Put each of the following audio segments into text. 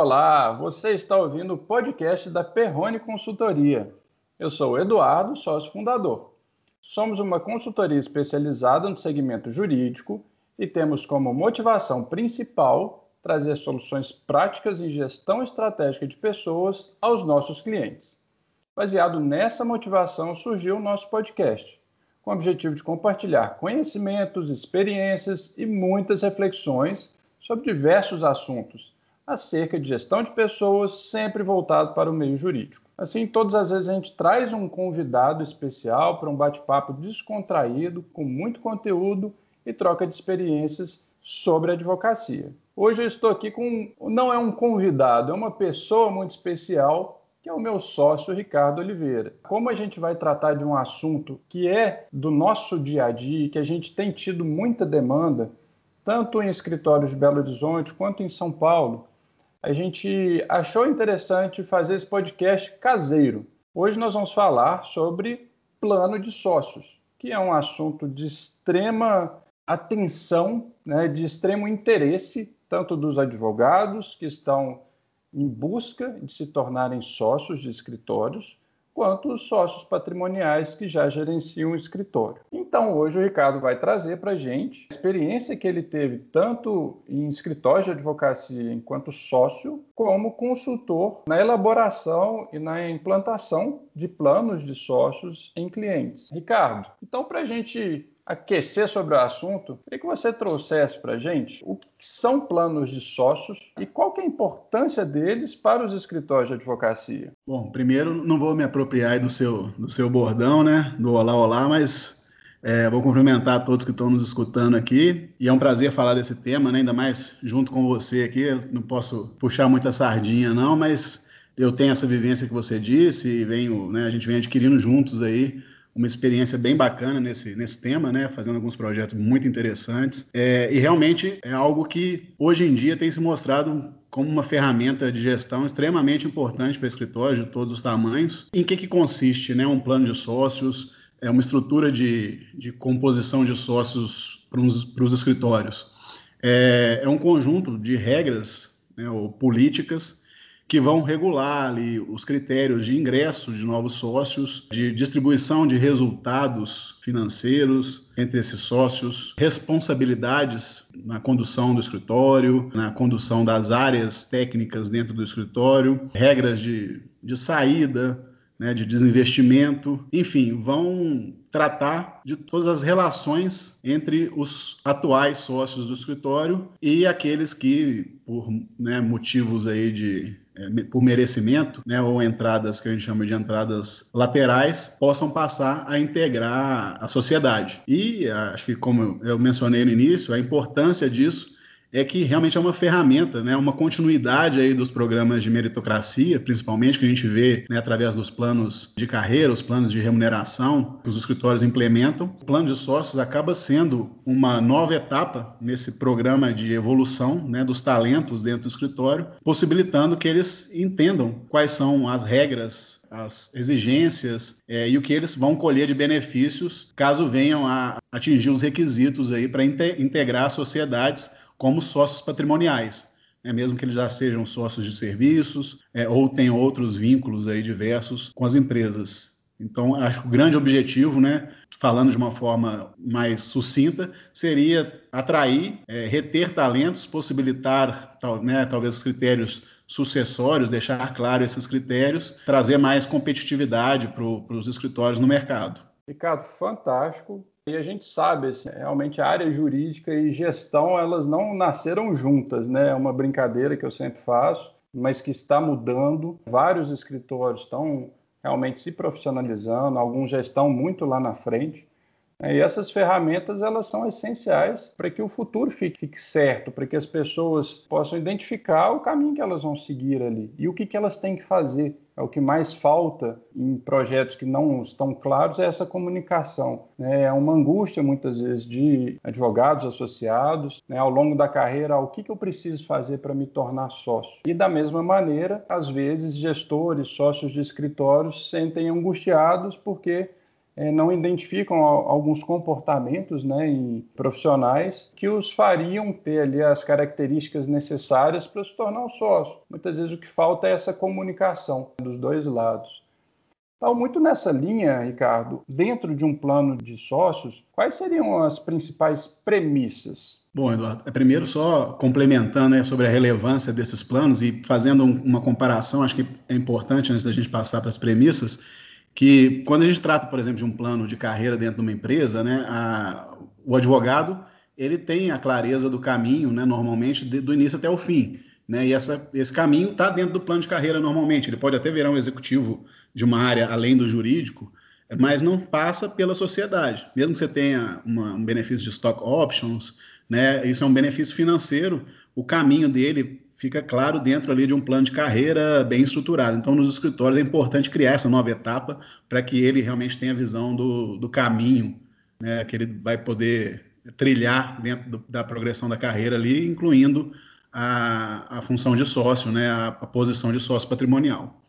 Olá! Você está ouvindo o podcast da Perrone Consultoria. Eu sou o Eduardo, sócio fundador. Somos uma consultoria especializada no segmento jurídico e temos como motivação principal trazer soluções práticas em gestão estratégica de pessoas aos nossos clientes. Baseado nessa motivação surgiu o nosso podcast, com o objetivo de compartilhar conhecimentos, experiências e muitas reflexões sobre diversos assuntos acerca de gestão de pessoas, sempre voltado para o meio jurídico. Assim, todas as vezes a gente traz um convidado especial para um bate-papo descontraído, com muito conteúdo e troca de experiências sobre advocacia. Hoje eu estou aqui com, não é um convidado, é uma pessoa muito especial, que é o meu sócio Ricardo Oliveira. Como a gente vai tratar de um assunto que é do nosso dia a dia, que a gente tem tido muita demanda, tanto em escritórios de Belo Horizonte quanto em São Paulo, a gente achou interessante fazer esse podcast caseiro. Hoje nós vamos falar sobre plano de sócios, que é um assunto de extrema atenção, né, de extremo interesse, tanto dos advogados que estão em busca de se tornarem sócios de escritórios, quanto os sócios patrimoniais que já gerenciam o escritório. Então, hoje o Ricardo vai trazer para a gente a experiência que ele teve tanto em escritório de advocacia enquanto sócio, como consultor na elaboração e na implantação de planos de sócios em clientes. Ricardo, então para a gente aquecer sobre o assunto, queria que você trouxesse para a gente o que são planos de sócios e qual que é a importância deles para os escritórios de advocacia. Bom, primeiro não vou me apropriar do seu, do seu bordão, né, do olá, olá, mas é, vou cumprimentar todos que estão nos escutando aqui. E é um prazer falar desse tema, né, ainda mais junto com você aqui, não posso puxar muita sardinha não, mas eu tenho essa vivência que você disse e venho, né, a gente vem adquirindo juntos aí uma experiência bem bacana nesse, nesse tema, né? Fazendo alguns projetos muito interessantes. É, e realmente é algo que hoje em dia tem se mostrado como uma ferramenta de gestão extremamente importante para escritórios de todos os tamanhos. Em que, que consiste né, um plano de sócios? É uma estrutura de, de composição de sócios para os escritórios. É, é um conjunto de regras né, ou políticas que vão regular ali os critérios de ingresso de novos sócios, de distribuição de resultados financeiros entre esses sócios, responsabilidades na condução do escritório, na condução das áreas técnicas dentro do escritório, regras de, de saída, né, de desinvestimento, enfim, vão tratar de todas as relações entre os atuais sócios do escritório e aqueles que, por né, motivos aí de é, por merecimento, né, ou entradas que a gente chama de entradas laterais, possam passar a integrar a sociedade. E acho que, como eu mencionei no início, a importância disso é que realmente é uma ferramenta, né, uma continuidade aí dos programas de meritocracia, principalmente que a gente vê né, através dos planos de carreira, os planos de remuneração que os escritórios implementam. O plano de sócios acaba sendo uma nova etapa nesse programa de evolução né, dos talentos dentro do escritório, possibilitando que eles entendam quais são as regras as exigências é, e o que eles vão colher de benefícios caso venham a atingir os requisitos aí para integrar sociedades como sócios patrimoniais, né, mesmo que eles já sejam sócios de serviços é, ou tenham outros vínculos aí diversos com as empresas. Então, acho que o grande objetivo, né, falando de uma forma mais sucinta, seria atrair, é, reter talentos, possibilitar tal, né, talvez os critérios sucessórios, deixar claro esses critérios, trazer mais competitividade para os escritórios no mercado. Ricardo, fantástico. E a gente sabe, assim, realmente a área jurídica e gestão, elas não nasceram juntas, né? É uma brincadeira que eu sempre faço, mas que está mudando. Vários escritórios estão realmente se profissionalizando, alguns já estão muito lá na frente. Né? E essas ferramentas elas são essenciais para que o futuro fique, fique, certo, para que as pessoas possam identificar o caminho que elas vão seguir ali e o que, que elas têm que fazer é o que mais falta em projetos que não estão claros é essa comunicação. Né? É uma angústia muitas vezes de advogados associados, né? ao longo da carreira, o que, que eu preciso fazer para me tornar sócio. E da mesma maneira, às vezes gestores, sócios de escritórios sentem angustiados porque é, não identificam alguns comportamentos né, em profissionais que os fariam ter ali as características necessárias para se tornar um sócio. Muitas vezes o que falta é essa comunicação dos dois lados. Então, muito nessa linha, Ricardo, dentro de um plano de sócios, quais seriam as principais premissas? Bom, Eduardo, é primeiro só complementando né, sobre a relevância desses planos e fazendo um, uma comparação, acho que é importante antes da gente passar para as premissas, que quando a gente trata, por exemplo, de um plano de carreira dentro de uma empresa, né, a, o advogado ele tem a clareza do caminho, né, normalmente, de, do início até o fim. Né, e essa, esse caminho está dentro do plano de carreira normalmente. Ele pode até virar um executivo de uma área além do jurídico, mas não passa pela sociedade. Mesmo que você tenha uma, um benefício de stock options, né, isso é um benefício financeiro, o caminho dele fica claro dentro ali de um plano de carreira bem estruturado. Então, nos escritórios é importante criar essa nova etapa para que ele realmente tenha a visão do, do caminho né, que ele vai poder trilhar dentro do, da progressão da carreira ali, incluindo a, a função de sócio, né, a, a, posição de sócio patrimonial.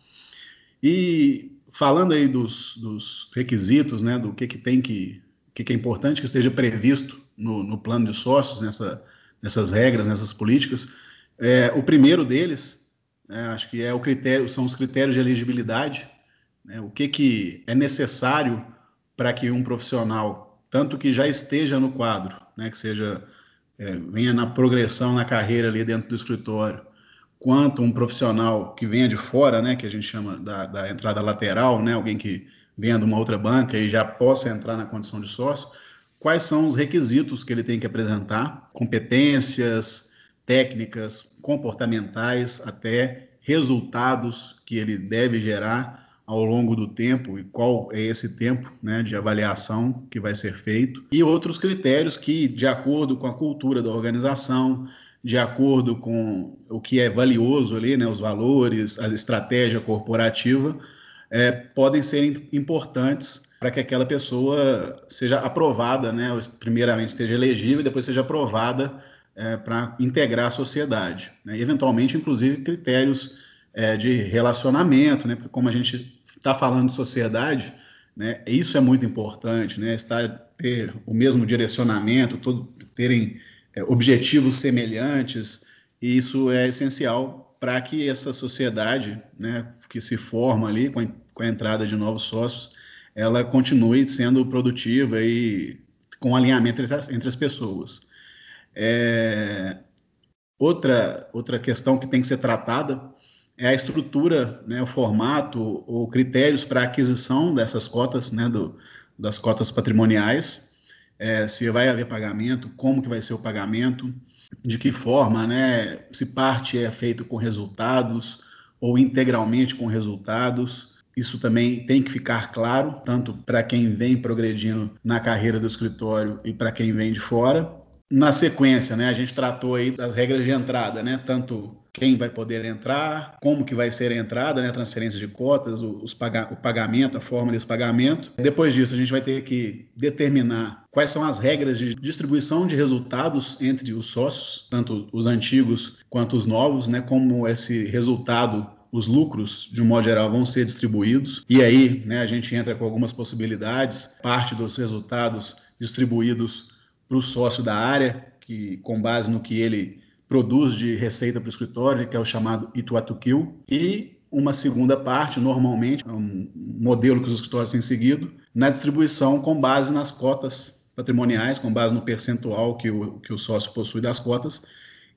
E falando aí dos, dos requisitos, né, do que, que tem que, que, que é importante que esteja previsto no, no plano de sócios, nessa, nessas regras, nessas políticas, é, o primeiro deles, né, acho que é o critério, são os critérios de elegibilidade, né, o que, que é necessário para que um profissional, tanto que já esteja no quadro, né, que seja é, venha na progressão na carreira ali dentro do escritório, quanto um profissional que venha de fora, né, que a gente chama da, da entrada lateral, né, alguém que venha de uma outra banca e já possa entrar na condição de sócio, quais são os requisitos que ele tem que apresentar, competências, técnicas comportamentais até resultados que ele deve gerar ao longo do tempo e qual é esse tempo né, de avaliação que vai ser feito. E outros critérios que, de acordo com a cultura da organização, de acordo com o que é valioso ali, né, os valores, a estratégia corporativa, é, podem ser importantes para que aquela pessoa seja aprovada, né, primeiramente esteja elegível e depois seja aprovada é, para integrar a sociedade. Né? Eventualmente, inclusive, critérios é, de relacionamento, né? porque como a gente está falando de sociedade, né, isso é muito importante, né? Estar, ter o mesmo direcionamento, todo, terem é, objetivos semelhantes, e isso é essencial para que essa sociedade né, que se forma ali com a, com a entrada de novos sócios, ela continue sendo produtiva e com alinhamento entre as, entre as pessoas. É, outra, outra questão que tem que ser tratada é a estrutura, né, o formato ou critérios para aquisição dessas cotas, né, do, das cotas patrimoniais, é, se vai haver pagamento, como que vai ser o pagamento, de que forma, né, se parte é feito com resultados ou integralmente com resultados. Isso também tem que ficar claro, tanto para quem vem progredindo na carreira do escritório e para quem vem de fora. Na sequência, né, a gente tratou aí das regras de entrada, né, tanto quem vai poder entrar, como que vai ser a entrada, né, transferência de cotas, os paga o pagamento, a forma desse pagamento. Depois disso, a gente vai ter que determinar quais são as regras de distribuição de resultados entre os sócios, tanto os antigos quanto os novos, né, como esse resultado os lucros, de um modo geral, vão ser distribuídos. E aí, né, a gente entra com algumas possibilidades, parte dos resultados distribuídos para o sócio da área, que com base no que ele produz de receita para o escritório, que é o chamado Ituatuquil, e uma segunda parte, normalmente, é um modelo que os escritórios têm seguido, na distribuição com base nas cotas patrimoniais, com base no percentual que o, que o sócio possui das cotas,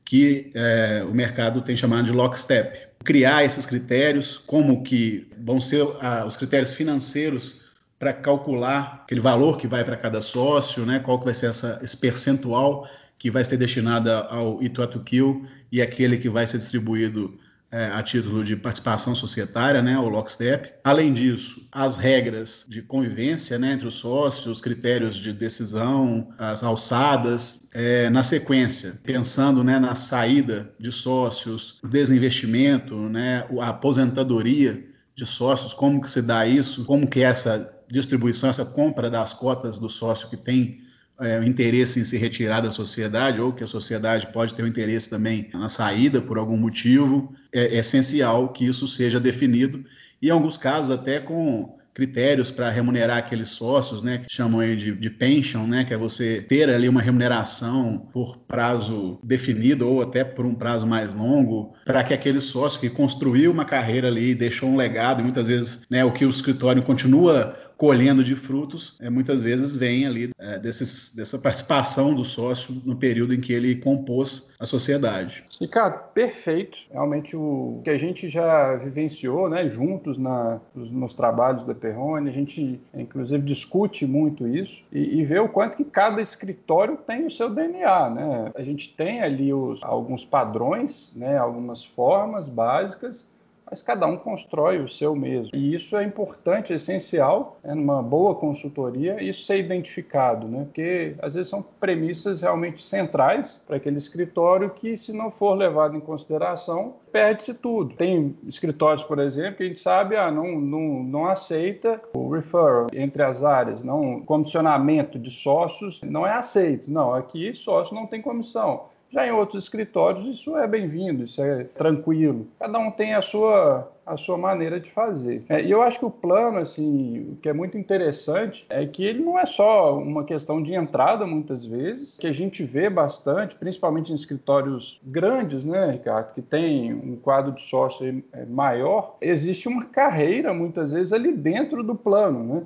que é, o mercado tem chamado de lockstep. Criar esses critérios, como que vão ser ah, os critérios financeiros para calcular aquele valor que vai para cada sócio, né? qual que vai ser essa, esse percentual que vai ser destinado ao Ituatuquil e aquele que vai ser distribuído é, a título de participação societária, né, o lockstep. Além disso, as regras de convivência né, entre os sócios, os critérios de decisão, as alçadas, é, na sequência, pensando né, na saída de sócios, o desinvestimento, né, a aposentadoria de sócios, como que se dá isso, como que é essa distribuição, essa compra das cotas do sócio que tem é, interesse em se retirar da sociedade ou que a sociedade pode ter um interesse também na saída por algum motivo, é, é essencial que isso seja definido. E em alguns casos até com critérios para remunerar aqueles sócios, né, que chamam aí de, de pension, né, que é você ter ali uma remuneração por prazo definido ou até por um prazo mais longo, para que aquele sócio que construiu uma carreira ali, deixou um legado, e muitas vezes né, o que o escritório continua colhendo de frutos, é, muitas vezes vem ali é, desses, dessa participação do sócio no período em que ele compôs a sociedade. Ricardo, perfeito. Realmente o que a gente já vivenciou né, juntos na, nos trabalhos da Perrone, a gente inclusive discute muito isso e, e vê o quanto que cada escritório tem o seu DNA. Né? A gente tem ali os, alguns padrões, né, algumas formas básicas mas cada um constrói o seu mesmo. E isso é importante, é essencial, é numa boa consultoria, isso ser identificado, né? porque às vezes são premissas realmente centrais para aquele escritório que, se não for levado em consideração, perde-se tudo. Tem escritórios, por exemplo, que a gente sabe, ah, não, não, não aceita o referral entre as áreas, não comissionamento de sócios não é aceito. Não, aqui sócio não tem comissão. Já em outros escritórios, isso é bem-vindo, isso é tranquilo. Cada um tem a sua, a sua maneira de fazer. É, e eu acho que o plano, assim, o que é muito interessante é que ele não é só uma questão de entrada, muitas vezes, que a gente vê bastante, principalmente em escritórios grandes, né, Ricardo, que tem um quadro de sócio é, maior, existe uma carreira, muitas vezes, ali dentro do plano, né?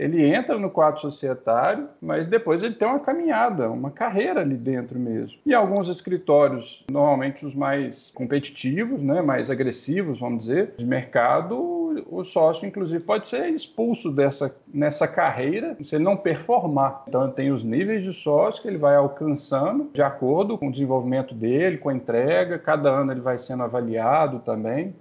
Ele entra no quadro societário, mas depois ele tem uma caminhada, uma carreira ali dentro mesmo. E alguns escritórios, normalmente os mais competitivos, né, mais agressivos, vamos dizer, de mercado, o sócio, inclusive, pode ser expulso dessa nessa carreira se ele não performar. Então, tem os níveis de sócio que ele vai alcançando de acordo com o desenvolvimento dele, com a entrega. Cada ano ele vai sendo avaliado também.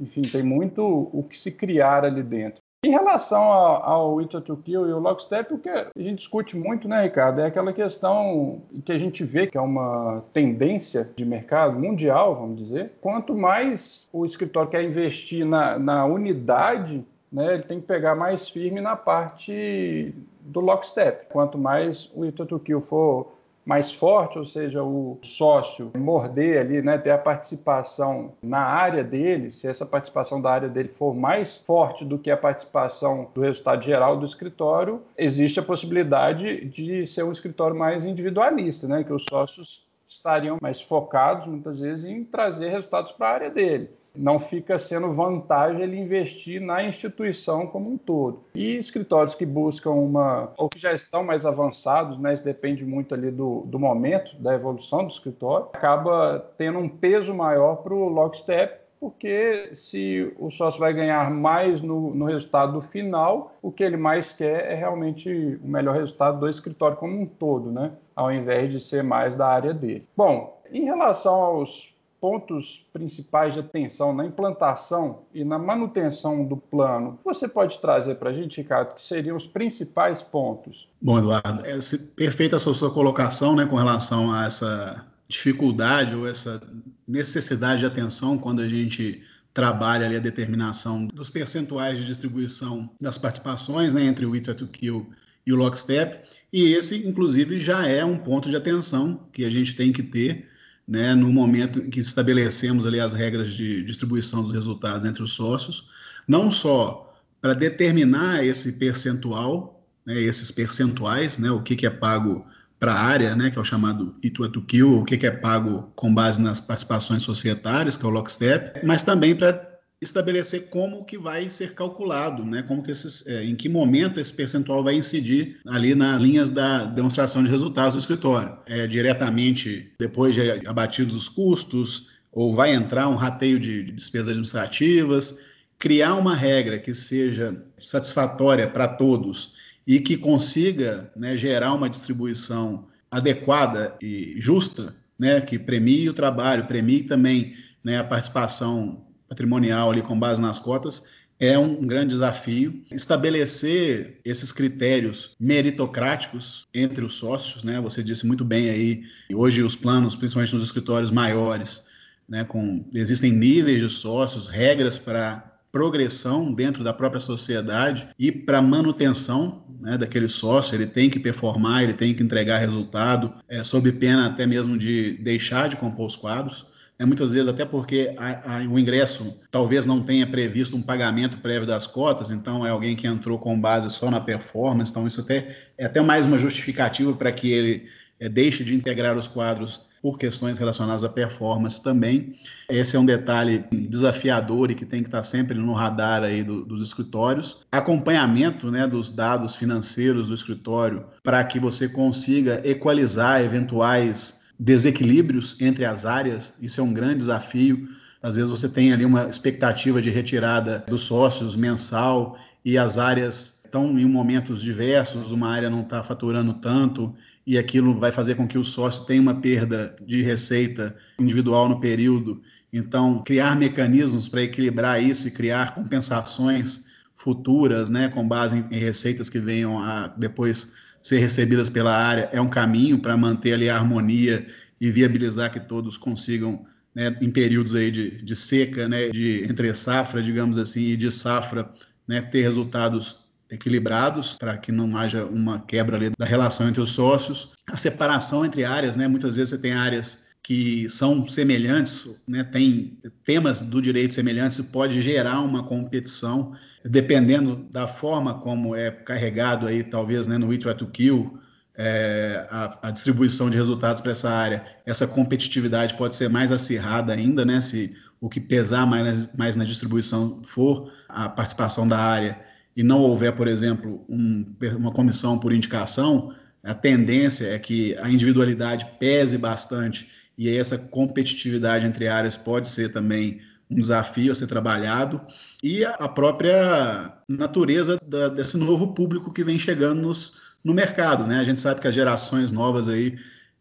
Enfim, tem muito o que se criar ali dentro. Em relação ao, It to Kill e o Lockstep, o que a gente discute muito, né, Ricardo, é aquela questão que a gente vê que é uma tendência de mercado mundial, vamos dizer. Quanto mais o escritório quer investir na, na unidade, né, ele tem que pegar mais firme na parte do Lockstep. Quanto mais o It to Kill for mais forte, ou seja, o sócio morder ali, né, ter a participação na área dele, se essa participação da área dele for mais forte do que a participação do resultado geral do escritório, existe a possibilidade de ser um escritório mais individualista, né, que os sócios estariam mais focados muitas vezes em trazer resultados para a área dele não fica sendo vantagem ele investir na instituição como um todo. E escritórios que buscam uma, ou que já estão mais avançados, né, isso depende muito ali do, do momento, da evolução do escritório, acaba tendo um peso maior para o lockstep, porque se o sócio vai ganhar mais no, no resultado final, o que ele mais quer é realmente o melhor resultado do escritório como um todo, né? ao invés de ser mais da área dele. Bom, em relação aos pontos principais de atenção na implantação e na manutenção do plano, você pode trazer para a gente, Ricardo, que seriam os principais pontos? Bom, Eduardo, é perfeita a sua, sua colocação né, com relação a essa dificuldade ou essa necessidade de atenção quando a gente trabalha ali a determinação dos percentuais de distribuição das participações né, entre o ITRA to Kill e o Lockstep. E esse, inclusive, já é um ponto de atenção que a gente tem que ter né, no momento em que estabelecemos ali as regras de distribuição dos resultados entre os sócios, não só para determinar esse percentual, né, esses percentuais, né, o que, que é pago para a área, né, que é o chamado Itu to Kill, o que, que é pago com base nas participações societárias, que é o Lockstep, mas também para estabelecer como que vai ser calculado, né? Como que esses, é, em que momento esse percentual vai incidir ali nas linhas da demonstração de resultados do escritório. É diretamente depois de abatidos os custos ou vai entrar um rateio de, de despesas administrativas, criar uma regra que seja satisfatória para todos e que consiga né, gerar uma distribuição adequada e justa, né, que premie o trabalho, premie também né, a participação patrimonial ali com base nas cotas é um grande desafio. Estabelecer esses critérios meritocráticos entre os sócios, né? Você disse muito bem aí, hoje os planos, principalmente nos escritórios maiores, né, com, existem níveis de sócios, regras para progressão dentro da própria sociedade e para manutenção né, daquele sócio, ele tem que performar, ele tem que entregar resultado, é, sob pena até mesmo de deixar de compor os quadros. Né, muitas vezes até porque a, a, o ingresso talvez não tenha previsto um pagamento prévio das cotas, então é alguém que entrou com base só na performance, então isso até, é até mais uma justificativa para que ele é, deixe de integrar os quadros por questões relacionadas à performance também. Esse é um detalhe desafiador e que tem que estar sempre no radar aí do, dos escritórios. Acompanhamento né, dos dados financeiros do escritório para que você consiga equalizar eventuais desequilíbrios entre as áreas. Isso é um grande desafio. Às vezes você tem ali uma expectativa de retirada dos sócios mensal e as áreas estão em momentos diversos, uma área não está faturando tanto e aquilo vai fazer com que o sócio tenha uma perda de receita individual no período. Então, criar mecanismos para equilibrar isso e criar compensações futuras, né, com base em, receitas que venham a depois ser recebidas pela área, é um caminho para manter ali a harmonia e viabilizar que todos consigam, né, em períodos aí de, de seca, né, de entre safra, digamos assim, e de safra, né, ter resultados equilibrados para que não haja uma quebra ali da relação entre os sócios. A separação entre áreas, né? Muitas vezes você tem áreas que são semelhantes, né? tem temas do direito semelhantes, pode gerar uma competição, dependendo da forma como é carregado aí, talvez, né, no We Try to Kill, é, a, a, distribuição de resultados para essa área, essa competitividade pode ser mais acirrada ainda, né, se o que pesar mais, mais na distribuição for a participação da área e não houver, por exemplo, um, uma comissão por indicação, a tendência é que a individualidade pese bastante e essa competitividade entre áreas pode ser também um desafio a ser trabalhado e a própria natureza da, desse novo público que vem chegando nos, no mercado, né? A gente sabe que as gerações novas aí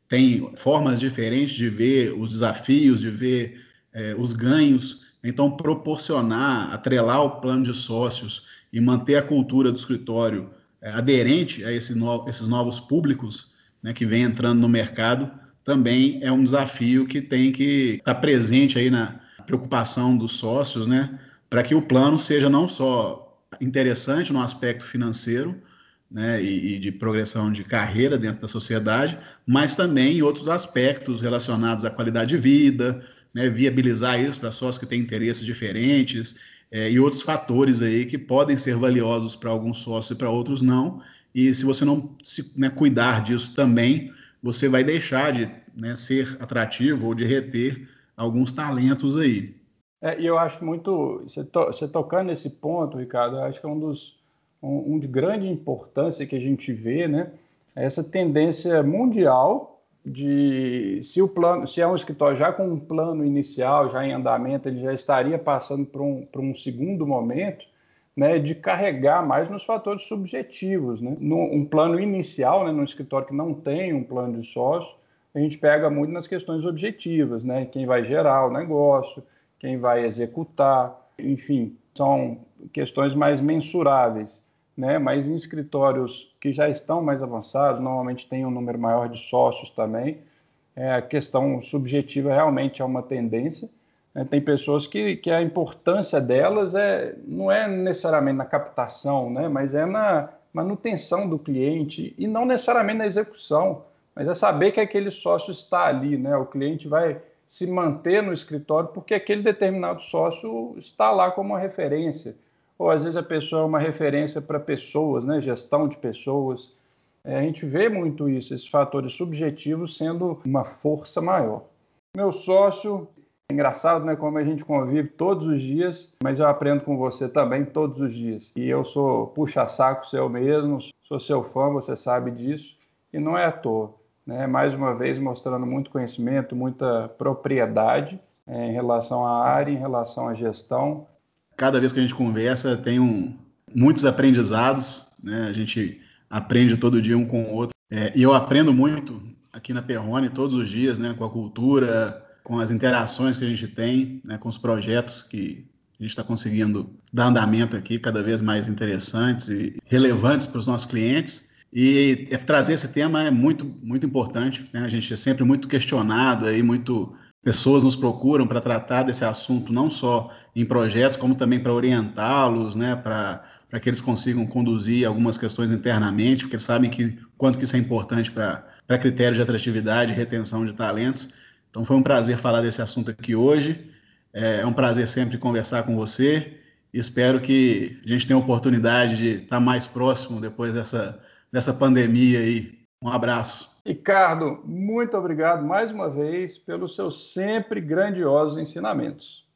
têm formas diferentes de ver os desafios, de ver é, os ganhos, então proporcionar, atrelar o plano de sócios e manter a cultura do escritório é, aderente a esse no, esses novos públicos né, que vem entrando no mercado também é um desafio que tem que estar presente aí na preocupação dos sócios, né, para que o plano seja não só interessante no aspecto financeiro, né, e, e, de progressão de carreira dentro da sociedade, mas também em outros aspectos relacionados à qualidade de vida, né, viabilizar isso para sócios que têm interesses diferentes é, e outros fatores aí que podem ser valiosos para alguns sócios e para outros não. E se você não se, né, cuidar disso também, você vai deixar de né, ser atrativo ou de reter alguns talentos aí. É, e eu acho muito, você, to, você tocando nesse ponto, Ricardo, eu acho que é um dos um, um de grande importância que a gente vê, né? É essa tendência mundial de se o plano, se é um escritório já com um plano inicial, já em andamento, ele já estaria passando para um, um segundo momento, né, de carregar mais nos fatores subjetivos. Né? Um plano inicial, né, no escritório que não tem um plano de sócio, a gente pega muito nas questões objetivas, né? quem vai gerar o negócio, quem vai executar, enfim, são questões mais mensuráveis né? mas em escritórios que já estão mais avançados, normalmente tem um número maior de sócios também, é, a questão subjetiva realmente é uma tendência. Né? Tem pessoas que, que a importância delas é, não é necessariamente na captação, né? mas é na manutenção do cliente e não necessariamente na execução, mas é saber que aquele sócio está ali, né? o cliente vai se manter no escritório porque aquele determinado sócio está lá como uma referência ou às vezes a pessoa é uma referência para pessoas, né? gestão de pessoas. É, a gente vê muito isso, esses fatores subjetivos sendo uma força maior. Meu sócio, engraçado, né? Como a gente convive todos os dias, mas eu aprendo com você também todos os dias. E eu sou puxa-saco seu mesmo, sou seu fã, você sabe disso, e não é à toa. Né? Mais uma vez mostrando muito conhecimento, muita propriedade é, em relação à área, em relação à gestão cada vez que a gente conversa tem um, muitos aprendizados, né? A gente aprende todo dia um com o outro. É, e eu aprendo muito aqui na Perrone todos os dias, né? Com a cultura, com as interações que a gente tem, né? com os projetos que a gente está conseguindo dar andamento aqui, cada vez mais interessantes e relevantes para os nossos clientes. E trazer esse tema é muito, muito importante. Né? A gente é sempre muito questionado, aí, muito pessoas nos procuram para tratar desse assunto, não só em projetos, como também para orientá-los, né, para que eles consigam conduzir algumas questões internamente, porque eles sabem que quanto que isso é importante para critérios de atratividade e retenção de talentos. Então foi um prazer falar desse assunto aqui hoje. É, é um prazer sempre conversar com você. Espero que a gente tenha a oportunidade de estar mais próximo depois dessa, dessa pandemia aí. Um abraço. Ricardo, muito obrigado mais uma vez pelos seus sempre grandiosos ensinamentos.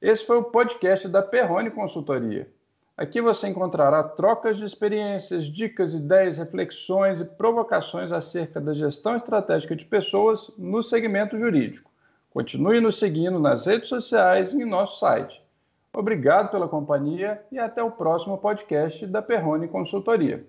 Esse foi o podcast da Perrone Consultoria. Aqui você encontrará trocas de experiências, dicas, ideias, reflexões e provocações acerca da gestão estratégica de pessoas no segmento jurídico. Continue nos seguindo nas redes sociais e em nosso site. Obrigado pela companhia e até o próximo podcast da Perrone Consultoria.